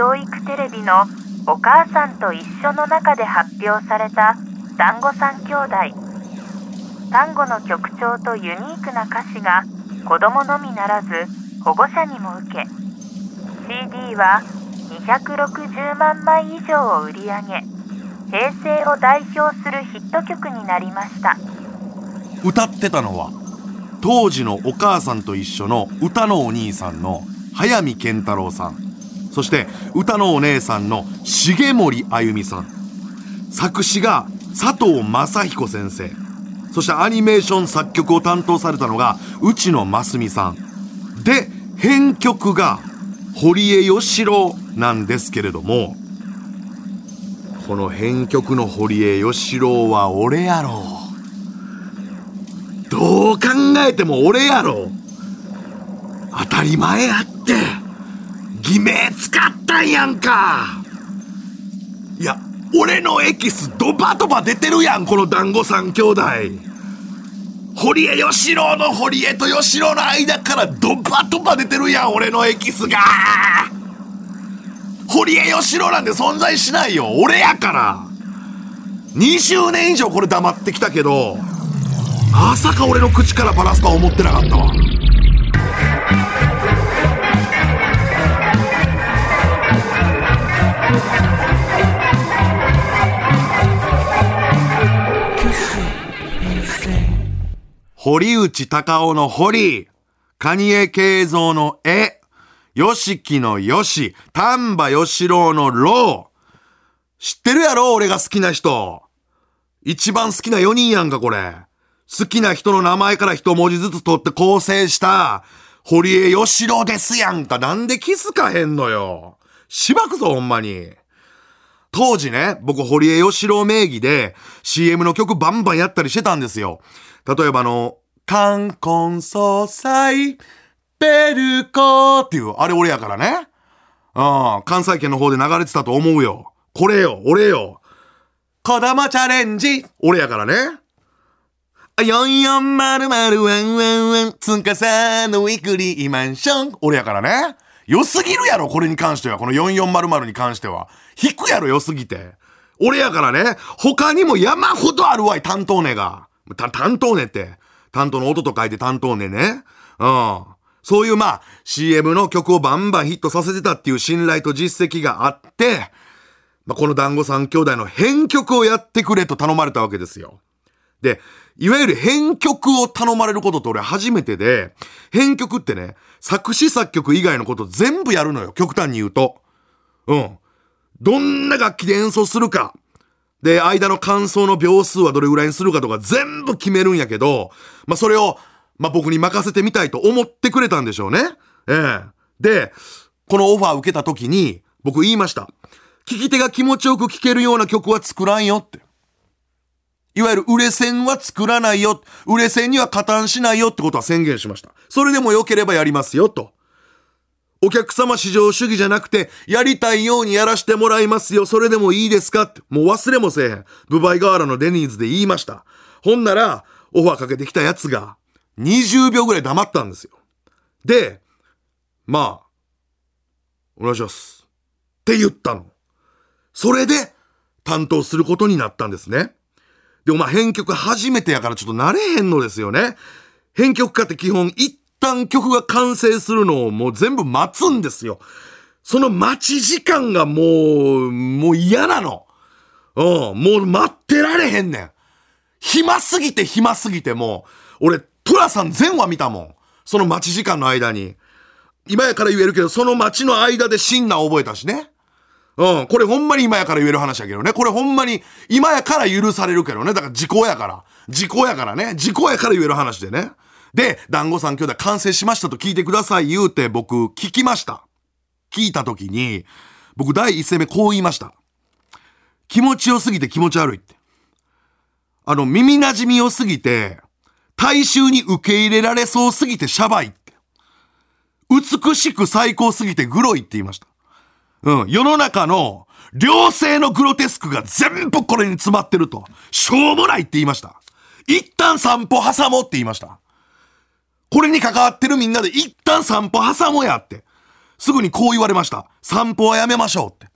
教育テレビの「お母さんと一緒」の中で発表された団子三兄弟。単語の曲調とユニークな歌詞が子供のみならず保護者にも受け CD は260万枚以上を売り上げ平成を代表するヒット曲になりました。歌ってたのは当時のお母さんと一緒の歌のお兄さんの早見健太郎さん。そして歌のお姉さんの重森あゆみさん。作詞が佐藤正彦先生。そしてアニメーション作曲を担当されたのが内野真澄さん。で編曲が堀江義郎なんですけれどもこの編曲の堀江義郎は俺やろどう考えても俺やろ当たり前やって。偽名使ったんやんか。いや俺のエキスドバドバ出てるやんこの団子三兄弟。堀江義郎の堀江と義郎の間からドバドバ出てるやん俺のエキスが。堀江義郎なんて存在しないよ。俺やから。20年以上これ黙ってきたけどまさか俺の口からバラすとは思ってなかったわ。堀内隆夫の堀、蟹江慶三の絵、吉木の吉、丹波義郎の郎。知ってるやろ？俺が好きな人。一番好きな4人やんかこれ。好きな人の名前から一文字ずつ取って構成した、堀江義郎ですやんか。なんで気づかへんのよ。しばくぞほんまに。当時ね、僕堀江義郎名義で CM の曲バンバンやったりしてたんですよ。例えばあの、冠婚葬祭、ベルコーっていう、あれ俺やからね。うん、関西圏の方で流れてたと思うよ。これよ、俺よ。子供チャレンジ、俺やからね。4400ワンワンワン、つんかさのウィークリーマンション、俺やからね。良すぎるやろ、これに関しては。この4400に関しては。引くやろ、良すぎて。俺やからね、他にも山ほどあるわい、担当ねが。担当ねって。担当の音と書いて担当ねね。うん。そういうまあ、CM の曲をバンバンヒットさせてたっていう信頼と実績があって、まあ、この団子三兄弟の編曲をやってくれと頼まれたわけですよ。で、いわゆる編曲を頼まれることって俺初めてで、編曲ってね、作詞作曲以外のこと全部やるのよ。極端に言うと。うん。どんな楽器で演奏するか。で、間の感想の秒数はどれぐらいにするかとか全部決めるんやけど、まあ、それを、まあ、僕に任せてみたいと思ってくれたんでしょうね。ええで、このオファー受けた時に、僕言いました。聞き手が気持ちよく聴けるような曲は作らんよって。いわゆる売れ線は作らないよ。売れ線には加担しないよってことは宣言しました。それでも良ければやりますよと。お客様至上主義じゃなくて、やりたいようにやらしてもらいますよ。それでもいいですかって。もう忘れもせえへん。ブバイガーラのデニーズで言いました。ほんなら、オファーかけてきたやつが、20秒ぐらい黙ったんですよ。で、まあ、お願いします。って言ったの。それで、担当することになったんですね。でもまあ編曲初めてやからちょっと慣れへんのですよね。編曲家って基本一旦曲が完成するのをもう全部待つんですよ。その待ち時間がもう、もう嫌なの。うん、もう待ってられへんねん。暇すぎて暇すぎてもう、俺、トラさん全話見たもん。その待ち時間の間に。今やから言えるけど、その待ちの間でシンナー覚えたしね。うん。これほんまに今やから言える話やけどね。これほんまに今やから許されるけどね。だから時効やから。時効やからね。時効やから言える話でね。で、団子三兄弟完成しましたと聞いてください言うて僕聞きました。聞いた時に、僕第一声目こう言いました。気持ちよすぎて気持ち悪いって。あの、耳馴染み良すぎて、大衆に受け入れられそうすぎてシャバいって。美しく最高すぎてグロいって言いました。うん、世の中の良性のグロテスクが全部これに詰まってると。しょうもないって言いました。一旦散歩挟もうって言いました。これに関わってるみんなで一旦散歩挟もうやって。すぐにこう言われました。散歩はやめましょうって。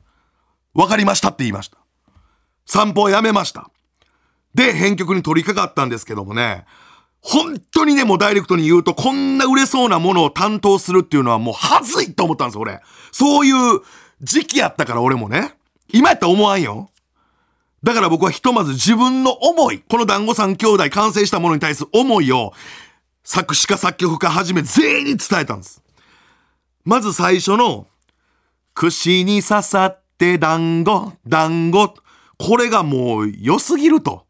わかりましたって言いました。散歩はやめました。で、編曲に取り掛かったんですけどもね、本当にね、もうダイレクトに言うと、こんな売れそうなものを担当するっていうのはもうはずいと思ったんです、俺。そういう時期やったから俺もね。今やったら思わんよ。だから僕はひとまず自分の思い、この団子三兄弟完成したものに対する思いを、作詞家作曲家はじめ全員に伝えたんです。まず最初の、串に刺さって団子、団子。これがもう良すぎると。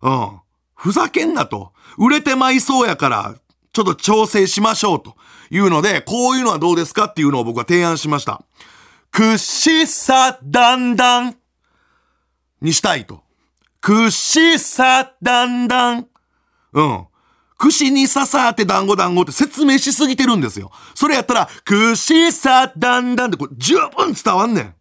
うん。ふざけんなと。売れてまいそうやから、ちょっと調整しましょうというので、こういうのはどうですかっていうのを僕は提案しました。串さだんだんにしたいと。串さだんだん。うん。串に刺さって団子団子って説明しすぎてるんですよ。それやったら、串さだんだんってこれ十分伝わんねん。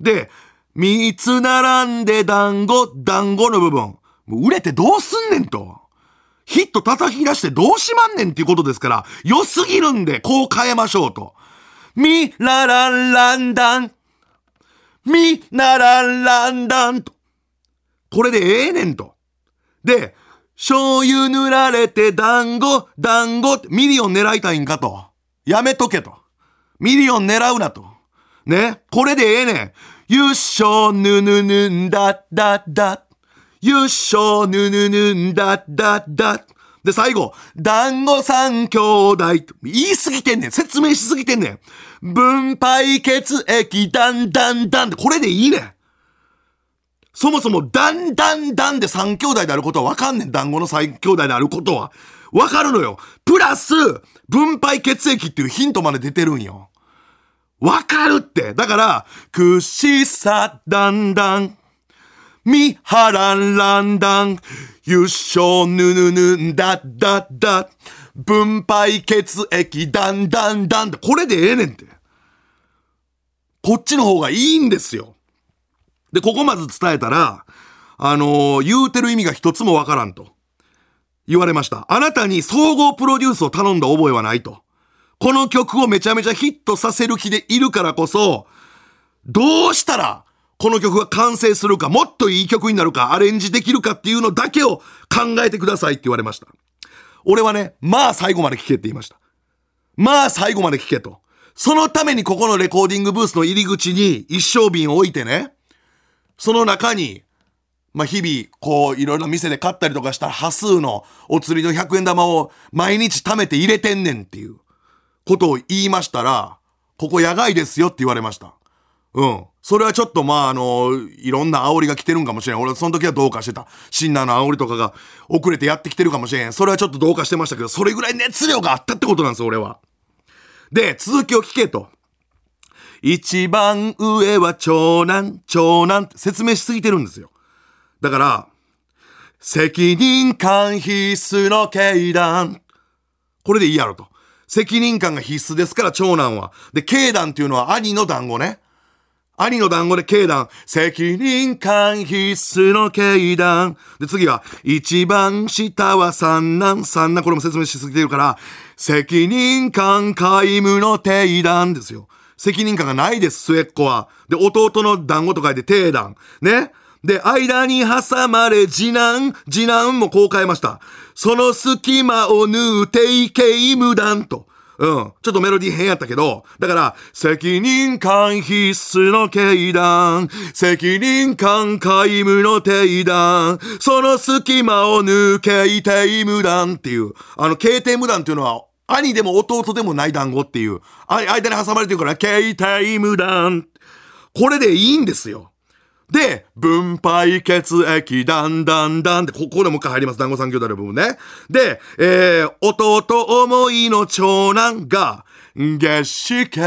で、三つ並んで団子、団子の部分。もう売れてどうすんねんと。ヒット叩き出してどうしまんねんっていうことですから、良すぎるんで、こう変えましょうと。みららんらんだん。みならんらんだんと。これでええねんと。で、醤油塗られて団子、団子ってミリオン狙いたいんかと。やめとけと。ミリオン狙うなと。ね。これでええねん。優勝ぬぬぬんだだだ。優勝ぬぬぬんだだだ。で、最後、団子三兄弟。言いすぎてんねん。説明しすぎてんねん。分配血液だんだんだん、これでいいねん。そもそも、だんだんだんで三兄弟であることはわかんねん。団子の三兄弟であることは。わかるのよ。プラス、分配血液っていうヒントまで出てるんよ。わかるって。だから、くしさだんだん。みはらんらんだん。ゆっしょぬぬぬんだだだ。分配血液だんだんだんって。これでええねんって。こっちの方がいいんですよ。で、ここまず伝えたら、あのー言うてる意味が一つもわからんと。言われました。あなたに総合プロデュースを頼んだ覚えはないと。この曲をめちゃめちゃヒットさせる気でいるからこそ、どうしたら、この曲が完成するか、もっといい曲になるか、アレンジできるかっていうのだけを考えてくださいって言われました。俺はね、まあ最後まで聴けって言いました。まあ最後まで聴けと。そのためにここのレコーディングブースの入り口に一升瓶を置いてね、その中に、まあ、日々、こう、いろいろ店で買ったりとかした端数のお釣りの100円玉を毎日貯めて入れてんねんっていうことを言いましたら、ここ野外ですよって言われました。うん。それはちょっとまああの、いろんな煽りが来てるんかもしれん。俺その時はどうかしてた。シンナーの煽りとかが遅れてやってきてるかもしれん。それはちょっとどうかしてましたけど、それぐらい熱量があったってことなんです、俺は。で、続きを聞けと。一番上は長男、長男って説明しすぎてるんですよ。だから、責任感必須の経団。これでいいやろと。責任感が必須ですから、長男は。で、経団っていうのは兄の団子ね。兄の団子で経団。責任感必須の経団。で、次は、一番下は三男、三男。これも説明しすぎてるから、責任感皆無の定団ですよ。責任感がないです、末っ子は。で、弟の団子と書いて定団。ね。で、間に挟まれ、次男、次男もこう変えました。その隙間を縫うていけ無断と。うん。ちょっとメロディー変やったけど、だから、責任感必須の経団、責任感皆無の定団、その隙間を抜けいて無断っていう、あの、経定無断っていうのは、兄でも弟でもない団子っていう、あ間に挟まれてるから、経定無断。これでいいんですよ。で、分配血液、だんだんだんって、ここでもう一回入ります。団子三兄弟の部分ね。で、えー、弟思いの長男が、月子系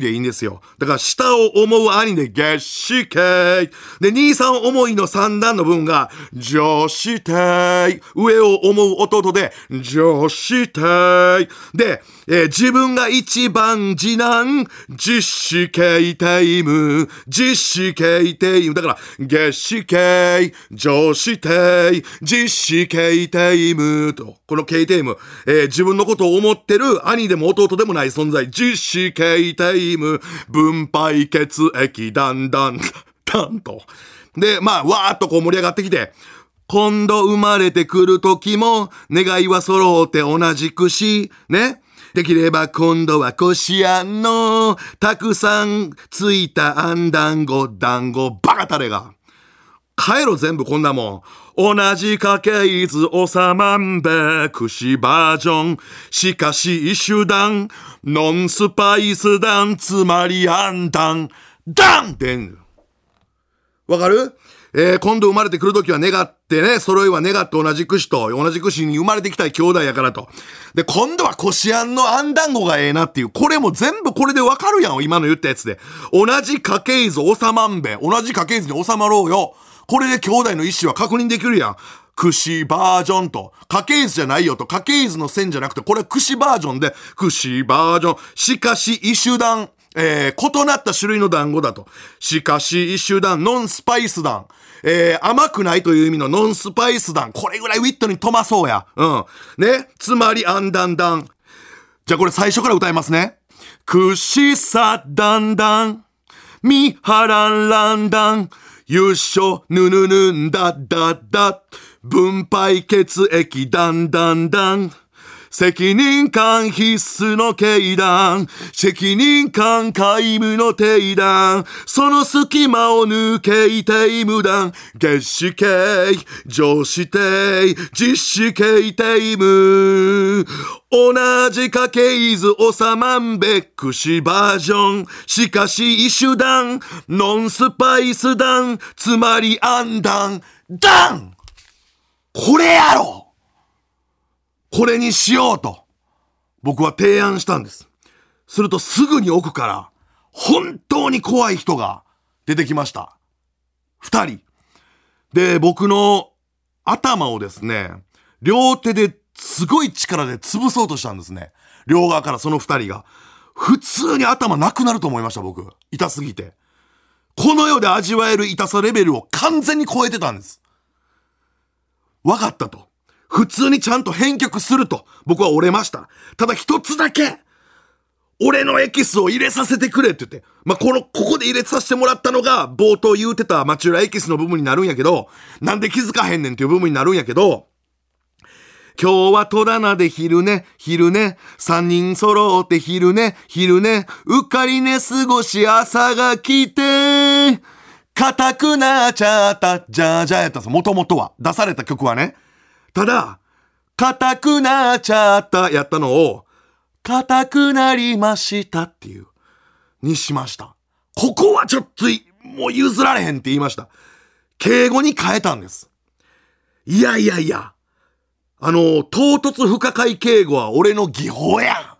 でいいんですよ。だから、下を思う兄で月子系。で、兄さん思いの三男の分が、女子帝。上を思う弟で、女子帝。で、えー自分が一番次男、実子系タイム、実子系タイム。だから、月子系、上子系、実子系タイムと、この系タイム、えー自分のことを思ってる兄でも弟でもない存在、実子系タイム、分配血液、だんだん、だんと。で、まあ、わーっとこう盛り上がってきて、今度生まれてくる時も、願いは揃って同じくし、ね。できれば今度はこしあんの、たくさんついたあん団子、団子、バカタレが。帰ろ全部こんなもん。同じ家系図おさまんべ、串バージョン。しかし一種団、ノンスパイス団、つまりあん団、ダンってんわかる？えー、今度生まれてくるときは願ってね、揃いは願って同じ串と、同じ串に生まれてきたい兄弟やからと。で、今度はこしあんのあん団子がええなっていう、これも全部これでわかるやん、今の言ったやつで。同じ家系図収まんべ。同じ家系図に収まろうよ。これで兄弟の意思は確認できるやん。串バージョンと。家系図じゃないよと。家系図の線じゃなくて、これ串バージョンで、串バージョン。しかし、異種団。えー、異なった種類の団子だと。しかし、一種団、ノンスパイス団。えー、甘くないという意味のノンスパイス団。これぐらいウィットに飛まそうや。うん。ね。つまり、アンダンダン。じゃあこれ最初から歌いますね。くしさだんだん。みはらんらんだん。優勝、ぬぬぬんだだだ。分配血液だんだんだん。責任感必須の経団。責任感皆無の定団。その隙間を抜けいて無断。月子系、上子定、実子系定無。同じ家系図収まんべくしバージョン。しかし一種団。ノンスパイス団。つまりアンダン。ダンこれやろこれにしようと、僕は提案したんです。するとすぐに奥から、本当に怖い人が出てきました。二人。で、僕の頭をですね、両手ですごい力で潰そうとしたんですね。両側からその二人が。普通に頭なくなると思いました、僕。痛すぎて。この世で味わえる痛さレベルを完全に超えてたんです。わかったと。普通にちゃんと返却すると、僕は折れました。ただ一つだけ、俺のエキスを入れさせてくれって言って、まあ、この、ここで入れさせてもらったのが、冒頭言うてたマチュラエキスの部分になるんやけど、なんで気づかへんねんっていう部分になるんやけど、今日は戸棚で昼寝、昼寝、三人揃って昼寝、昼寝、うっかり寝過ごし朝が来て、硬くなっちゃった、じゃあじゃあやったんですもともとは。出された曲はね。ただ、硬くなっちゃったやったのを、硬くなりましたっていう、にしました。ここはちょっと、もう譲られへんって言いました。敬語に変えたんです。いやいやいや、あの、唐突不可解敬語は俺の技法や